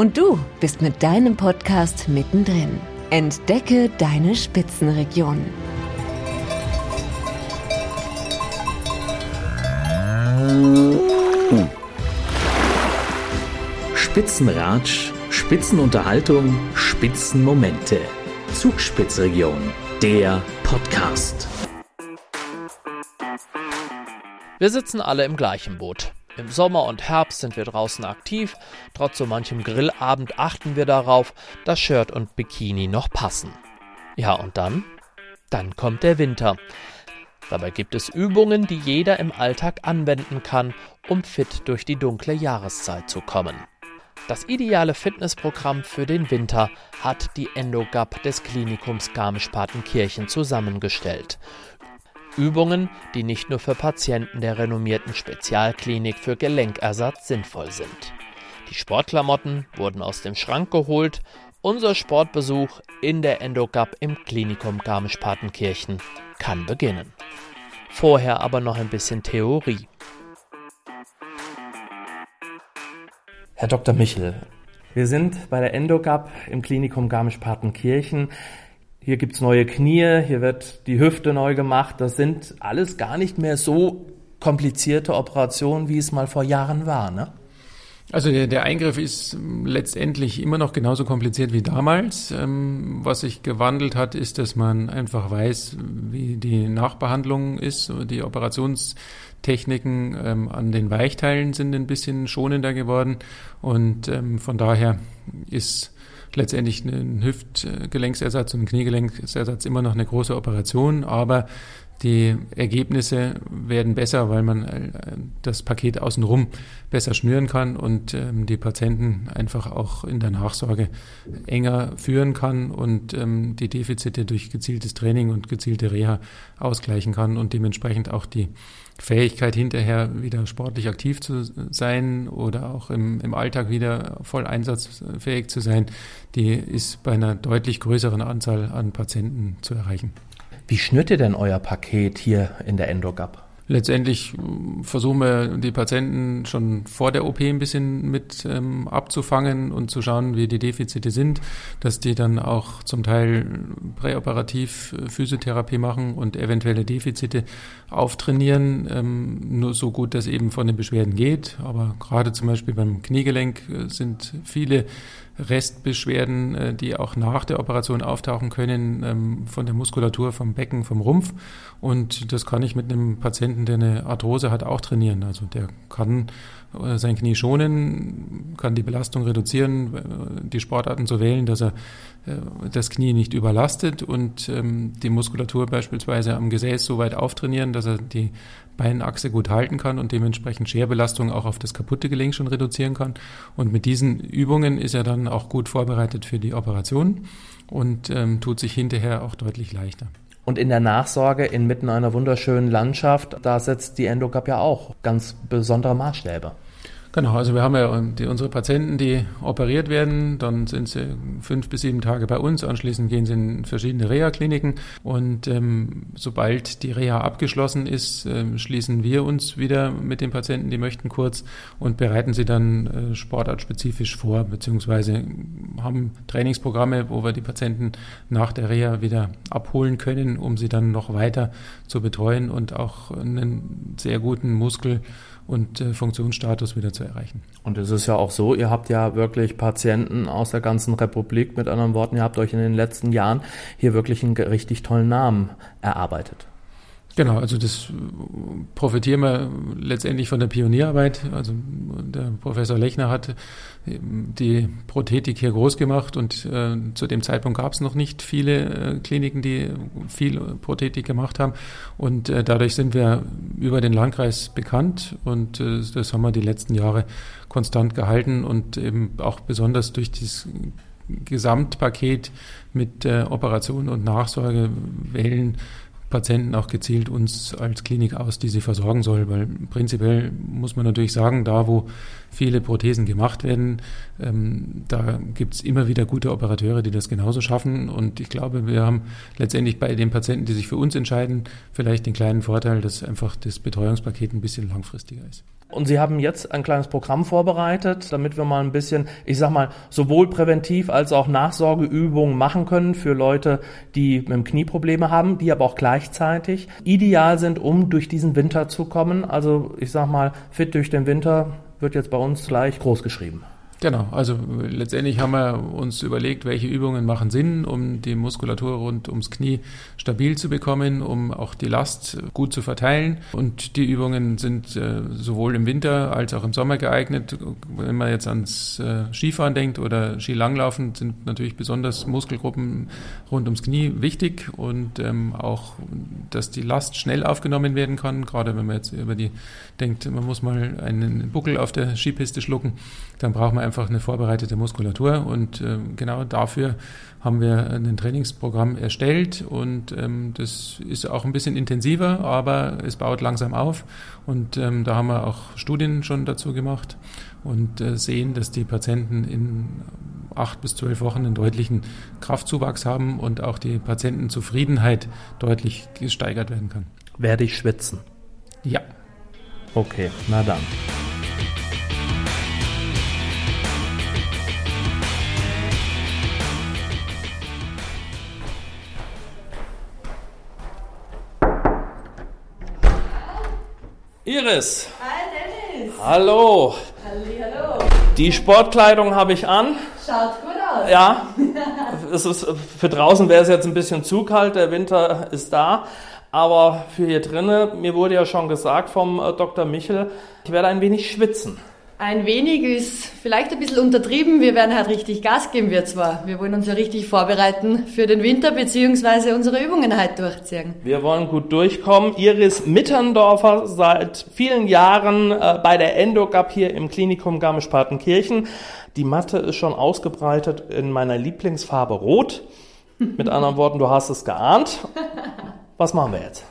Und du bist mit deinem Podcast mittendrin. Entdecke deine Spitzenregion. Spitzenratsch, Spitzenunterhaltung, Spitzenmomente. Zugspitzregion, der Podcast. Wir sitzen alle im gleichen Boot. Im Sommer und Herbst sind wir draußen aktiv, trotz so manchem Grillabend achten wir darauf, dass Shirt und Bikini noch passen. Ja, und dann? Dann kommt der Winter. Dabei gibt es Übungen, die jeder im Alltag anwenden kann, um fit durch die dunkle Jahreszeit zu kommen. Das ideale Fitnessprogramm für den Winter hat die Endogap des Klinikums Garmisch-Partenkirchen zusammengestellt. Übungen, die nicht nur für Patienten der renommierten Spezialklinik für Gelenkersatz sinnvoll sind. Die Sportklamotten wurden aus dem Schrank geholt. Unser Sportbesuch in der Endogap im Klinikum Garmisch-Partenkirchen kann beginnen. Vorher aber noch ein bisschen Theorie. Herr Dr. Michel, wir sind bei der Endogap im Klinikum Garmisch-Partenkirchen. Hier gibt's neue Knie, hier wird die Hüfte neu gemacht. Das sind alles gar nicht mehr so komplizierte Operationen, wie es mal vor Jahren war, ne? Also der, der Eingriff ist letztendlich immer noch genauso kompliziert wie damals. Ähm, was sich gewandelt hat, ist, dass man einfach weiß, wie die Nachbehandlung ist. Die Operationstechniken ähm, an den Weichteilen sind ein bisschen schonender geworden und ähm, von daher ist letztendlich ein Hüftgelenksersatz und ein Kniegelenksersatz immer noch eine große Operation, aber die Ergebnisse werden besser, weil man äh, das Paket außenrum besser schnüren kann und ähm, die Patienten einfach auch in der Nachsorge enger führen kann und ähm, die Defizite durch gezieltes Training und gezielte Reha ausgleichen kann und dementsprechend auch die Fähigkeit hinterher wieder sportlich aktiv zu sein oder auch im, im Alltag wieder voll einsatzfähig zu sein, die ist bei einer deutlich größeren Anzahl an Patienten zu erreichen. Wie schnürt ihr denn euer Paket hier in der Endogap? Letztendlich äh, versuchen wir die Patienten schon vor der OP ein bisschen mit ähm, abzufangen und zu schauen, wie die Defizite sind, dass die dann auch zum Teil präoperativ äh, Physiotherapie machen und eventuelle Defizite auftrainieren, ähm, nur so gut das eben von den Beschwerden geht. Aber gerade zum Beispiel beim Kniegelenk äh, sind viele Restbeschwerden, äh, die auch nach der Operation auftauchen können, ähm, von der Muskulatur, vom Becken, vom Rumpf. Und das kann ich mit einem Patienten, der eine Arthrose hat, auch trainieren. Also der kann äh, sein Knie schonen, kann die Belastung reduzieren, äh, die Sportarten so wählen, dass er das Knie nicht überlastet und ähm, die Muskulatur beispielsweise am Gesäß so weit auftrainieren, dass er die Beinachse gut halten kann und dementsprechend Scherbelastung auch auf das kaputte Gelenk schon reduzieren kann. Und mit diesen Übungen ist er dann auch gut vorbereitet für die Operation und ähm, tut sich hinterher auch deutlich leichter. Und in der Nachsorge inmitten einer wunderschönen Landschaft, da setzt die Endocap ja auch ganz besondere Maßstäbe. Genau, also wir haben ja die, unsere Patienten, die operiert werden, dann sind sie fünf bis sieben Tage bei uns, anschließend gehen sie in verschiedene Reha-Kliniken. Und ähm, sobald die Reha abgeschlossen ist, äh, schließen wir uns wieder mit den Patienten, die möchten kurz und bereiten sie dann äh, sportartspezifisch vor, beziehungsweise haben Trainingsprogramme, wo wir die Patienten nach der Reha wieder abholen können, um sie dann noch weiter zu betreuen und auch einen sehr guten Muskel- und äh, Funktionsstatus wieder zu erreichen. Und es ist ja auch so, ihr habt ja wirklich Patienten aus der ganzen Republik, mit anderen Worten, ihr habt euch in den letzten Jahren hier wirklich einen richtig tollen Namen erarbeitet. Genau, also das profitieren wir letztendlich von der Pionierarbeit. Also der Professor Lechner hat die Prothetik hier groß gemacht und äh, zu dem Zeitpunkt gab es noch nicht viele äh, Kliniken, die viel Prothetik gemacht haben und äh, dadurch sind wir über den Landkreis bekannt und äh, das haben wir die letzten Jahre konstant gehalten und eben auch besonders durch dieses Gesamtpaket mit äh, Operation und Nachsorge wählen Patienten auch gezielt uns als Klinik aus, die sie versorgen soll, weil prinzipiell muss man natürlich sagen, da wo viele Prothesen gemacht werden, ähm, da gibt es immer wieder gute Operateure, die das genauso schaffen und ich glaube, wir haben letztendlich bei den Patienten, die sich für uns entscheiden, vielleicht den kleinen Vorteil, dass einfach das Betreuungspaket ein bisschen langfristiger ist. Und Sie haben jetzt ein kleines Programm vorbereitet, damit wir mal ein bisschen, ich sag mal, sowohl präventiv als auch Nachsorgeübungen machen können für Leute, die mit dem Knie Probleme haben, die aber auch gleichzeitig ideal sind, um durch diesen Winter zu kommen. Also ich sag mal, fit durch den Winter wird jetzt bei uns gleich groß geschrieben. Genau, also letztendlich haben wir uns überlegt, welche Übungen machen Sinn, um die Muskulatur rund ums Knie stabil zu bekommen, um auch die Last gut zu verteilen. Und die Übungen sind äh, sowohl im Winter als auch im Sommer geeignet. Wenn man jetzt ans äh, Skifahren denkt oder Skilanglaufen, sind natürlich besonders Muskelgruppen rund ums Knie wichtig und ähm, auch, dass die Last schnell aufgenommen werden kann, gerade wenn man jetzt über die denkt, man muss mal einen Buckel auf der Skipiste schlucken, dann braucht man einfach eine vorbereitete Muskulatur und äh, genau dafür haben wir ein Trainingsprogramm erstellt und ähm, das ist auch ein bisschen intensiver, aber es baut langsam auf und ähm, da haben wir auch Studien schon dazu gemacht und äh, sehen, dass die Patienten in acht bis zwölf Wochen einen deutlichen Kraftzuwachs haben und auch die Patientenzufriedenheit deutlich gesteigert werden kann. Werde ich schwitzen? Ja. Okay, na dann. Iris. Hi Dennis. Hallo. Hallihallo. Die Sportkleidung habe ich an. Schaut gut aus. Ja. es ist, für draußen wäre es jetzt ein bisschen zu kalt, der Winter ist da. Aber für hier drinnen, mir wurde ja schon gesagt vom äh, Dr. Michel, ich werde ein wenig schwitzen. Ein wenig ist vielleicht ein bisschen untertrieben. Wir werden halt richtig Gas geben, wir zwar. Wir wollen uns ja richtig vorbereiten für den Winter beziehungsweise unsere Übungen halt durchziehen. Wir wollen gut durchkommen. Iris Mitterndorfer seit vielen Jahren äh, bei der Endogap hier im Klinikum Garmisch-Partenkirchen. Die Matte ist schon ausgebreitet in meiner Lieblingsfarbe Rot. Mit anderen Worten, du hast es geahnt. Was machen wir jetzt?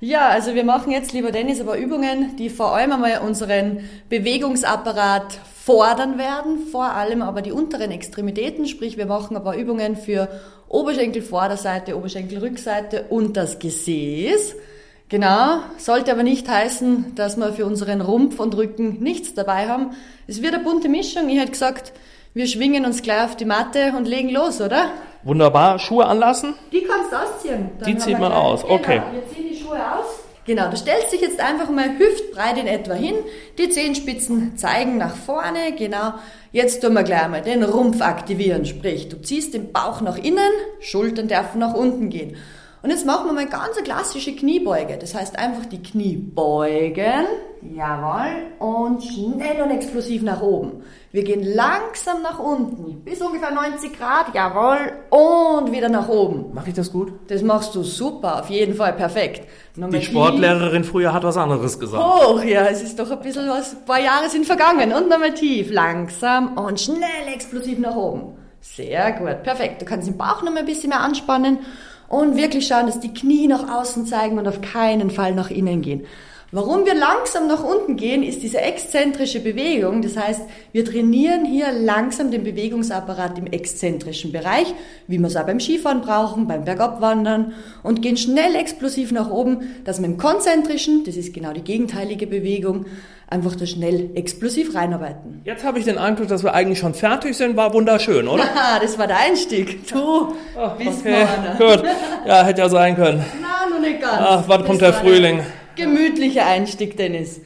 Ja, also wir machen jetzt, lieber Dennis, aber Übungen, die vor allem einmal unseren Bewegungsapparat fordern werden, vor allem aber die unteren Extremitäten, sprich wir machen aber Übungen für Oberschenkelvorderseite, Oberschenkelrückseite und das Gesäß. Genau, sollte aber nicht heißen, dass wir für unseren Rumpf und Rücken nichts dabei haben. Es wird eine bunte Mischung. Ich hätte gesagt, wir schwingen uns gleich auf die Matte und legen los, oder? Wunderbar. Schuhe anlassen? Die kannst du ausziehen. Dann die zieht man aus, okay. Genau, Schuhe aus. Genau, du stellst dich jetzt einfach mal hüftbreit in etwa hin. Die Zehenspitzen zeigen nach vorne. Genau. Jetzt tun wir gleich mal den Rumpf aktivieren. Sprich, du ziehst den Bauch nach innen, Schultern dürfen nach unten gehen. Und jetzt machen wir mal ganz eine klassische Kniebeuge. Das heißt einfach die Knie beugen. Jawohl. Und schnell und explosiv nach oben. Wir gehen langsam nach unten. Bis ungefähr 90 Grad. Jawohl. Und wieder nach oben. Mache ich das gut? Das machst du super. Auf jeden Fall perfekt. Nochmal die Sportlehrerin tief. früher hat was anderes gesagt. Hoch, ja. Es ist doch ein bisschen was. Ein paar Jahre sind vergangen. Und nochmal tief. Langsam und schnell explosiv nach oben. Sehr gut. Perfekt. Du kannst den Bauch nochmal ein bisschen mehr anspannen und wirklich schauen, dass die Knie nach außen zeigen und auf keinen Fall nach innen gehen. Warum wir langsam nach unten gehen, ist diese exzentrische Bewegung. Das heißt, wir trainieren hier langsam den Bewegungsapparat im exzentrischen Bereich, wie wir es auch beim Skifahren brauchen, beim Bergabwandern und gehen schnell explosiv nach oben, dass wir im konzentrischen, das ist genau die gegenteilige Bewegung, einfach da schnell explosiv reinarbeiten. Jetzt habe ich den Eindruck, dass wir eigentlich schon fertig sind. War wunderschön, oder? Ja, das war der Einstieg. Du bist okay. Gut. Ja, hätte ja sein können. Na, noch nicht ganz. Ach, wann kommt der Frühling? Gemütlicher Einstieg, Dennis.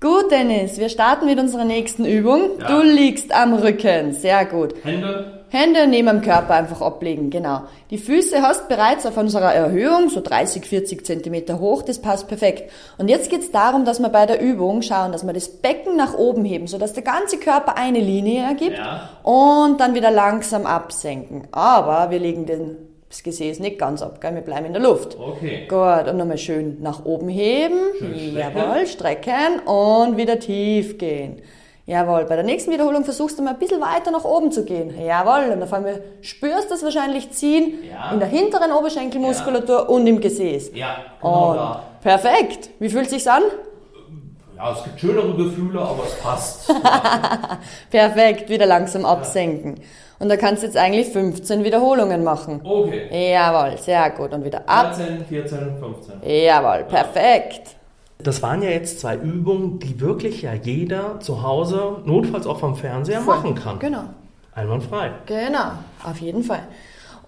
Gut, Dennis, wir starten mit unserer nächsten Übung. Ja. Du liegst am Rücken. Sehr gut. Hände Hände neben dem Körper einfach ablegen, genau. Die Füße hast bereits auf unserer Erhöhung, so 30, 40 Zentimeter hoch, das passt perfekt. Und jetzt geht's darum, dass wir bei der Übung schauen, dass wir das Becken nach oben heben, sodass der ganze Körper eine Linie ergibt Ja. und dann wieder langsam absenken. Aber wir legen den, das Gesäß nicht ganz ab, gell? wir bleiben in der Luft. Okay. Gut, und nochmal schön nach oben heben. Jawohl, strecken und wieder tief gehen. Jawohl, bei der nächsten Wiederholung versuchst du mal ein bisschen weiter nach oben zu gehen. Jawohl, und auf einmal spürst du das wahrscheinlich ziehen Ja. in der hinteren Oberschenkelmuskulatur und im Gesäß. Ja, genau Und da. perfekt. Wie fühlt sich's an? Ja, es gibt schönere Gefühle, aber es passt. Perfekt, wieder langsam absenken. Und da kannst du jetzt eigentlich 15 Wiederholungen machen. Okay. Jawohl, sehr gut. Und wieder ab. 13, 14, 15. Jawohl, perfekt. Das waren ja jetzt zwei Übungen, die wirklich ja jeder zu Hause, notfalls auch vom Fernseher, machen kann. Genau. Einwandfrei. Genau, auf jeden Fall.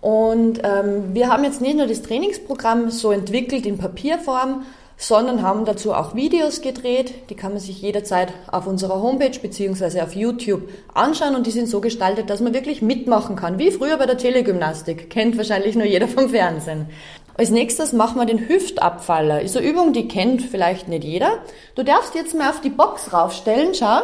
Und ähm, wir haben jetzt nicht nur das Trainingsprogramm so entwickelt in Papierform, sondern haben dazu auch Videos gedreht. Die kann man sich jederzeit auf unserer Homepage beziehungsweise auf YouTube anschauen und die sind so gestaltet, dass man wirklich mitmachen kann, wie früher bei der Telegymnastik. Kennt wahrscheinlich nur jeder vom Fernsehen. Als nächstes machen wir den Hüftabfaller. Ist eine Übung, die kennt vielleicht nicht jeder. Du darfst jetzt mal auf die Box raufstellen, schau.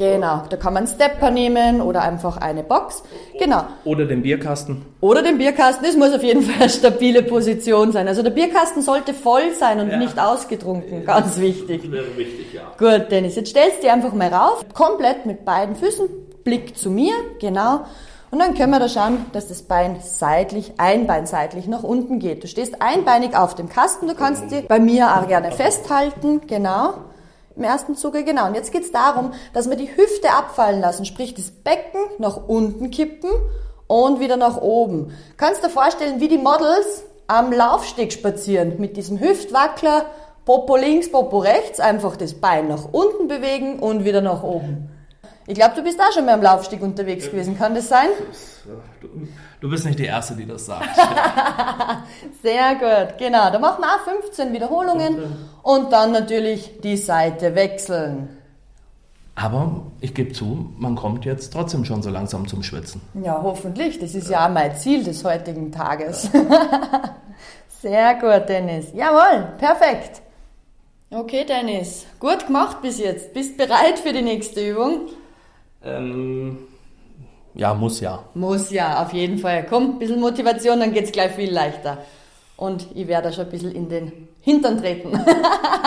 Genau, da kann man einen Stepper nehmen oder einfach eine Box. Genau. Oder den Bierkasten. Oder den Bierkasten, es muss auf jeden Fall eine stabile Position sein. Also der Bierkasten sollte voll sein und nicht ausgetrunken, ganz wichtig. Wäre wichtig, ja. Gut, Dennis, jetzt stellst du dich einfach mal rauf, komplett mit beiden Füßen, Blick zu mir, genau. Und dann können wir da schauen, dass das Bein seitlich, ein Bein seitlich nach unten geht. Du stehst einbeinig auf dem Kasten, du kannst dich bei mir auch gerne festhalten, genau. Im ersten Zuge, genau. Und jetzt geht's darum, dass wir die Hüfte abfallen lassen, sprich das Becken nach unten kippen und wieder nach oben. Kannst dir vorstellen, wie die Models am Laufsteg spazieren, mit diesem Hüftwackler, Popo links, Popo rechts, einfach das Bein nach unten bewegen und wieder nach oben. Ich glaube, du bist auch schon mal am Laufsteg unterwegs gewesen, kann das sein? Du, du bist nicht die Erste, die das sagt. Sehr gut, genau. Da machen wir auch 15 Wiederholungen und dann natürlich die Seite wechseln. Aber ich gebe zu, man kommt jetzt trotzdem schon so langsam zum Schwitzen. Ja, hoffentlich. Das ist ja auch mein Ziel des heutigen Tages. Sehr gut, Dennis. Jawohl, perfekt. Okay, Dennis. Gut gemacht bis jetzt. Bist bereit für die nächste Übung? Ähm, ja, muss ja. Muss ja, auf jeden Fall. Komm, ein bisschen Motivation, dann geht's gleich viel leichter. Und ich werde schon ein bisschen in den Hintern treten.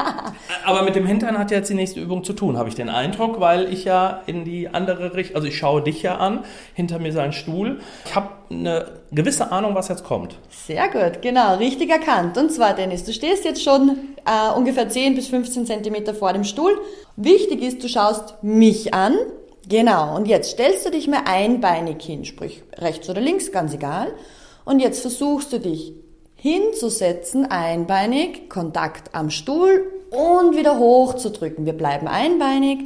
Aber mit dem Hintern hat jetzt die nächste Übung zu tun, habe ich den Eindruck, weil ich ja in die andere Richtung, also ich schaue dich ja an, hinter mir ist ein Stuhl. Ich habe eine gewisse Ahnung, was jetzt kommt. Sehr gut, genau, richtig erkannt. Und zwar, Dennis, du stehst jetzt schon äh, ungefähr 10 bis 15 Zentimeter vor dem Stuhl. Wichtig ist, du schaust mich an. Genau, und jetzt stellst du dich mal einbeinig hin, sprich rechts oder links, ganz egal. Und jetzt versuchst du dich hinzusetzen, einbeinig, Kontakt am Stuhl und wieder hochzudrücken. Wir bleiben einbeinig.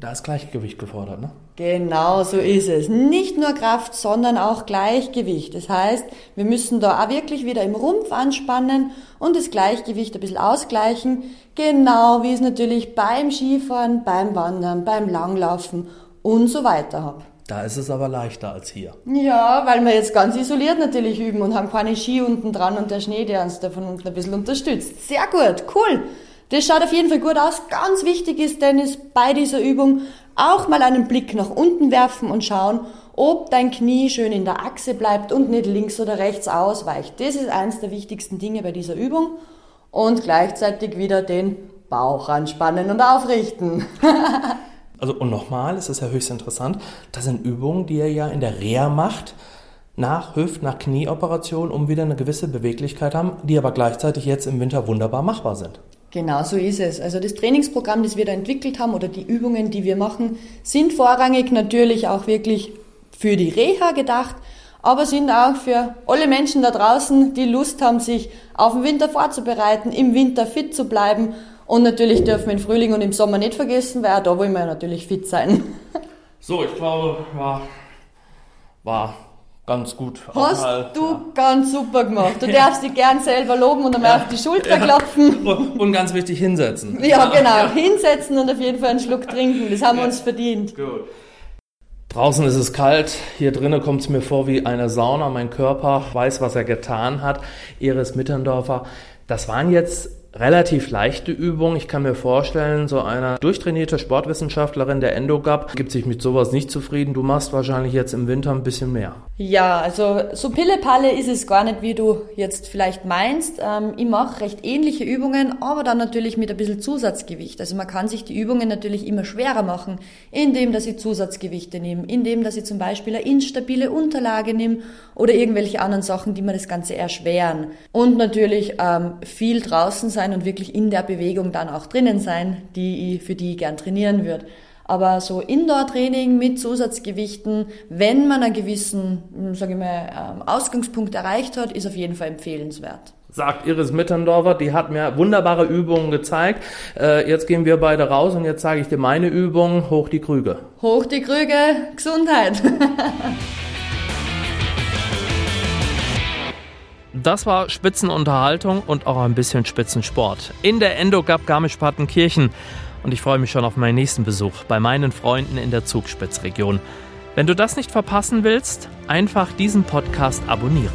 Da ist Gleichgewicht gefordert, ne? Genau so ist es. Nicht nur Kraft, sondern auch Gleichgewicht. Das heißt, wir müssen da auch wirklich wieder im Rumpf anspannen und das Gleichgewicht ein bisschen ausgleichen. Genau wie es natürlich beim Skifahren, beim Wandern, beim Langlaufen und so weiter habe. Da ist es aber leichter als hier. Ja, weil wir jetzt ganz isoliert natürlich üben und haben keine Ski unten dran und der Schnee, der uns da von unten ein bisschen unterstützt. Sehr gut, cool. Das schaut auf jeden Fall gut aus. Ganz wichtig ist, Dennis, bei dieser Übung auch mal einen Blick nach unten werfen und schauen, ob dein Knie schön in der Achse bleibt und nicht links oder rechts ausweicht. Das ist eines der wichtigsten Dinge bei dieser Übung. Und gleichzeitig wieder den Bauch anspannen und aufrichten. Also und nochmal, es ist ja höchst interessant, das sind Übungen, die er ja in der Reha macht, nach Hüft-, nach Knieoperation, um wieder eine gewisse Beweglichkeit haben, die aber gleichzeitig jetzt im Winter wunderbar machbar sind. Genau, so ist es. Also das Trainingsprogramm, das wir da entwickelt haben oder die Übungen, die wir machen, sind vorrangig natürlich auch wirklich für die Reha gedacht, aber sind auch für alle Menschen da draußen, die Lust haben, sich auf den Winter vorzubereiten, im Winter fit zu bleiben. Und natürlich dürfen wir im Frühling und im Sommer nicht vergessen, weil auch da wollen wir natürlich fit sein. So, ich glaube, ja, war ganz gut. Hast Mal, du ganz super gemacht. Du darfst dich gern selber loben und einmal auf die Schulter klopfen. Und, und ganz wichtig, hinsetzen. Ja, genau. Hinsetzen und auf jeden Fall einen Schluck trinken. Das haben wir uns verdient. Gut. Draußen ist es kalt, hier drinnen kommt es mir vor wie eine Sauna. Mein Körper weiß, was er getan hat. Iris Mitterndorfer, das waren jetzt relativ leichte Übung. Ich kann mir vorstellen, so eine durchtrainierte Sportwissenschaftlerin der Endogap gibt sich mit sowas nicht zufrieden. Du machst wahrscheinlich jetzt im Winter ein bisschen mehr. Ja, also so Pille-Palle ist es gar nicht, wie du jetzt vielleicht meinst. Ähm, ich mache recht ähnliche Übungen, aber dann natürlich mit ein bisschen Zusatzgewicht. Also man kann sich die Übungen natürlich immer schwerer machen, indem dass ich Zusatzgewichte nehme, indem dass ich zum Beispiel eine instabile Unterlage nehme oder irgendwelche anderen Sachen, die mir das Ganze erschweren. Und natürlich ähm, viel draußen sein sein und wirklich in der Bewegung dann auch drinnen sein, die ich, für die ich gern trainieren würde. Aber so Indoor-Training mit Zusatzgewichten, wenn man einen gewissen, hm, sage ich mal, ähm, Ausgangspunkt erreicht hat, ist auf jeden Fall empfehlenswert. Sagt Iris Mitterndorfer, die hat mir wunderbare Übungen gezeigt. Äh, jetzt gehen wir beide raus und jetzt zeige ich dir meine Übung. Hoch die Krüge. Hoch die Krüge, Gesundheit. Das war Spitzenunterhaltung und auch ein bisschen Spitzensport. In der Endogap Garmisch-Partenkirchen. Und ich freue mich schon auf meinen nächsten Besuch bei meinen Freunden in der Zugspitzregion. Wenn du das nicht verpassen willst, einfach diesen Podcast abonnieren.